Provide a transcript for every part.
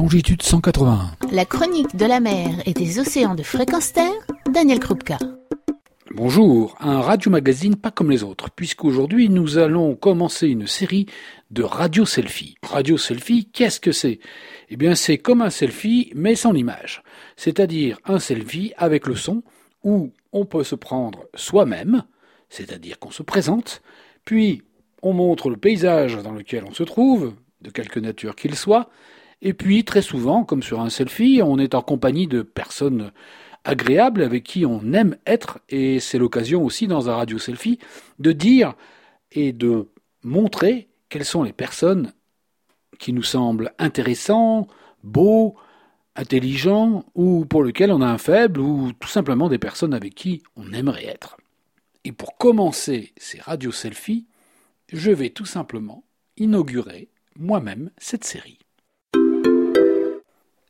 longitude 181. La chronique de la mer et des océans de fréquence terre, Daniel Krupka. Bonjour, un radio-magazine pas comme les autres, puisqu'aujourd'hui nous allons commencer une série de radio selfie. Radio selfie, qu'est-ce que c'est? Eh bien c'est comme un selfie mais sans l'image. C'est-à-dire un selfie avec le son où on peut se prendre soi-même, c'est-à-dire qu'on se présente, puis on montre le paysage dans lequel on se trouve, de quelque nature qu'il soit, et puis très souvent, comme sur un selfie, on est en compagnie de personnes agréables avec qui on aime être, et c'est l'occasion aussi dans un radio selfie de dire et de montrer quelles sont les personnes qui nous semblent intéressants, beaux, intelligents, ou pour lesquels on a un faible, ou tout simplement des personnes avec qui on aimerait être. Et pour commencer ces radio selfies, je vais tout simplement inaugurer moi-même cette série.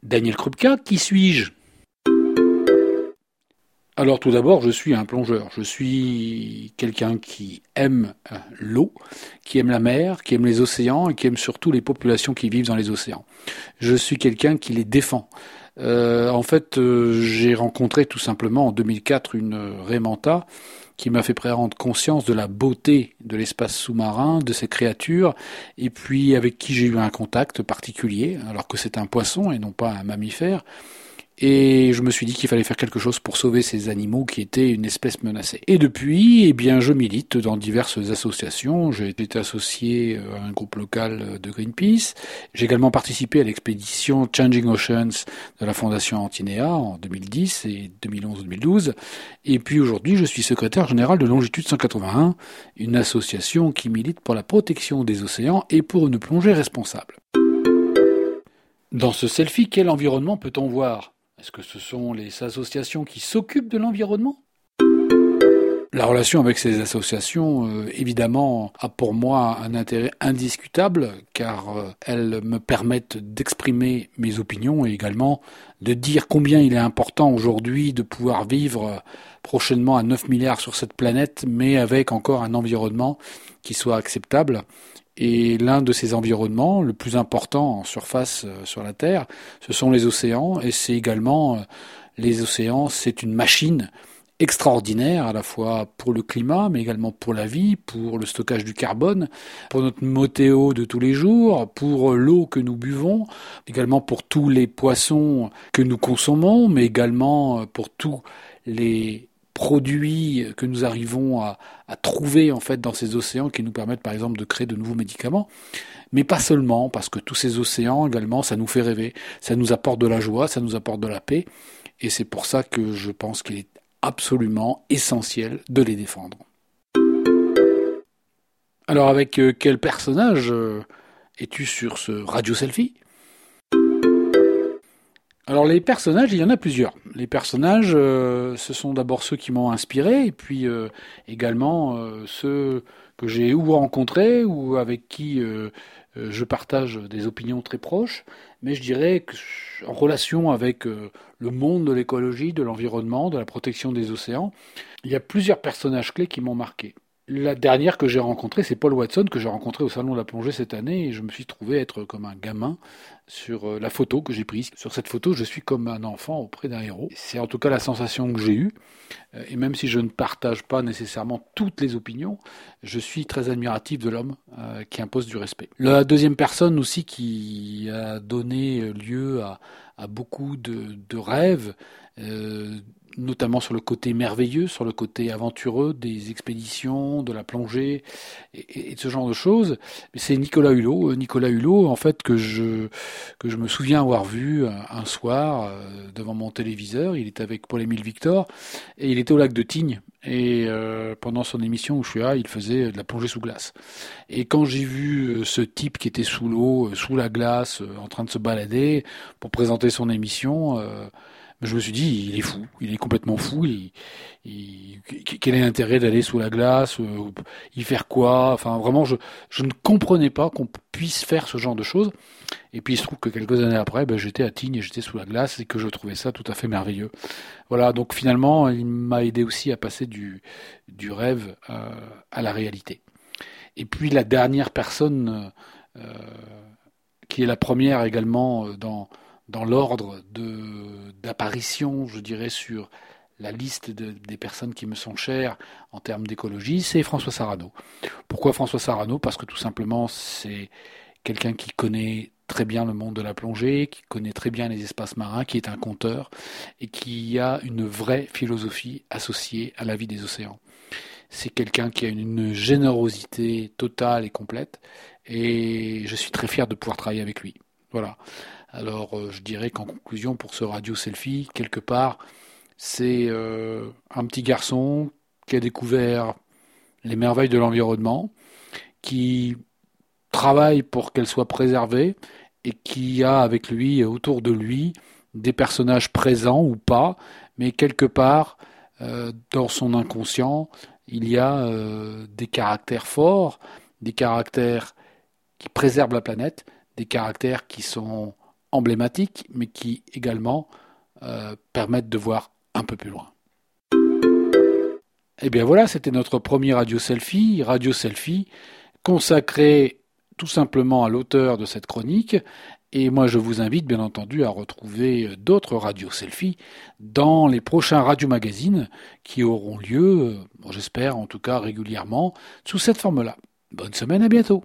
Daniel Krupka, qui suis-je? Alors tout d'abord, je suis un plongeur. Je suis quelqu'un qui aime euh, l'eau, qui aime la mer, qui aime les océans et qui aime surtout les populations qui vivent dans les océans. Je suis quelqu'un qui les défend. Euh, en fait, euh, j'ai rencontré tout simplement en 2004 une Raymanta qui m'a fait prendre conscience de la beauté de l'espace sous-marin, de ces créatures, et puis avec qui j'ai eu un contact particulier, alors que c'est un poisson et non pas un mammifère. Et je me suis dit qu'il fallait faire quelque chose pour sauver ces animaux qui étaient une espèce menacée. Et depuis, eh bien, je milite dans diverses associations. J'ai été associé euh, à un groupe local de Greenpeace. J'ai également participé à l'expédition Changing Oceans de la Fondation Antinea en 2010 et 2011-2012. Et puis aujourd'hui, je suis secrétaire général de Longitude 181, une association qui milite pour la protection des océans et pour une plongée responsable. Dans ce selfie, quel environnement peut-on voir? Est-ce que ce sont les associations qui s'occupent de l'environnement? La relation avec ces associations, euh, évidemment, a pour moi un intérêt indiscutable car euh, elles me permettent d'exprimer mes opinions et également de dire combien il est important aujourd'hui de pouvoir vivre prochainement à 9 milliards sur cette planète, mais avec encore un environnement qui soit acceptable et l'un de ces environnements, le plus important en surface euh, sur la Terre, ce sont les océans. Et c'est également euh, les océans, c'est une machine extraordinaire à la fois pour le climat, mais également pour la vie, pour le stockage du carbone, pour notre motéo de tous les jours, pour l'eau que nous buvons, également pour tous les poissons que nous consommons, mais également pour tous les produits que nous arrivons à, trouver en fait dans ces océans qui nous permettent par exemple de créer de nouveaux médicaments, mais pas seulement parce que tous ces océans également ça nous fait rêver, ça nous apporte de la joie, ça nous apporte de la paix, et c'est pour ça que je pense qu'il est absolument essentiel de les défendre. Alors avec euh, quel personnage euh, es-tu sur ce radio selfie? Alors les personnages, il y en a plusieurs. Les personnages, euh, ce sont d'abord ceux qui m'ont inspiré, et puis euh, également euh, ceux que j'ai ou rencontrés ou avec qui je partage des opinions très proches. Mais je dirais que en relation avec le monde de l'écologie, de l'environnement, de la protection des océans, il y a plusieurs personnages clés qui m'ont marqué. La dernière que j'ai rencontrée, c'est Paul Watson, que j'ai rencontré au Salon de la Plongée cette année, et je me suis trouvé être comme un gamin sur euh, la photo que j'ai prise. Sur cette photo, je suis comme un enfant auprès d'un héros. C'est en tout cas la sensation que j'ai eue, euh, et même si je ne partage pas nécessairement toutes les opinions, je suis très admiratif de l'homme euh, qui impose du respect. La deuxième personne aussi qui a donné lieu à, beaucoup de, de rêves, notamment sur le côté merveilleux, sur le côté aventureux des expéditions, de la plongée et, de ce genre de choses. C'est Nicolas Hulot, euh, Nicolas Hulot en fait que je que je me souviens avoir vu euh, un soir euh, devant mon téléviseur. Il était avec Paul-Émile Victor et il était au lac de Tignes. Et pendant son émission où je suis là, il faisait de la plongée sous glace. Et quand j'ai vu ce type qui était sous l'eau, sous la glace, en train de se balader pour présenter son émission, je me suis dit, il est fou, il est complètement fou. Quel est l'intérêt d'aller sous la glace euh, Y faire quoi? Enfin, vraiment, je, ne comprenais pas qu'on puisse faire ce genre de choses. Et puis il se trouve que quelques années après, ben, j'étais à Tignes et j'étais sous la glace et que je trouvais ça tout à fait merveilleux. Voilà, donc finalement, il m'a aidé aussi à passer du, du rêve euh, à la réalité. Et puis la dernière personne euh, qui est la première également dans, dans l'ordre d'apparition, je dirais, sur la liste des personnes qui me sont chères en termes d'écologie, c'est François Sarano. Pourquoi François Sarano? Parce que tout simplement, c'est quelqu'un qui connaît très bien le monde de la plongée, qui connaît très bien les espaces marins, qui est un conteur et qui a une vraie philosophie associée à la vie des océans. C'est quelqu'un qui a une générosité totale et complète et je suis très fier de pouvoir travailler avec lui. Voilà. Alors euh, je dirais qu'en conclusion pour ce radio selfie, quelque part, c'est euh, un petit garçon qui a découvert les merveilles de l'environnement, qui travaille pour qu'elle soit préservée et qui a avec lui, autour de lui, des personnages présents ou pas, mais quelque part, euh, dans son inconscient, il y a des caractères forts, des caractères qui préservent la planète, des caractères qui sont emblématiques, mais qui également euh, permettent de voir un peu plus loin. Et eh bien voilà, c'était notre premier radio selfie, radio selfie consacré tout simplement à l'auteur de cette chronique. Et moi, je vous invite bien entendu à retrouver d'autres radios selfies dans les prochains radio magazines qui auront lieu, euh, j'espère en tout cas régulièrement, sous cette forme-là. Bonne semaine, à bientôt.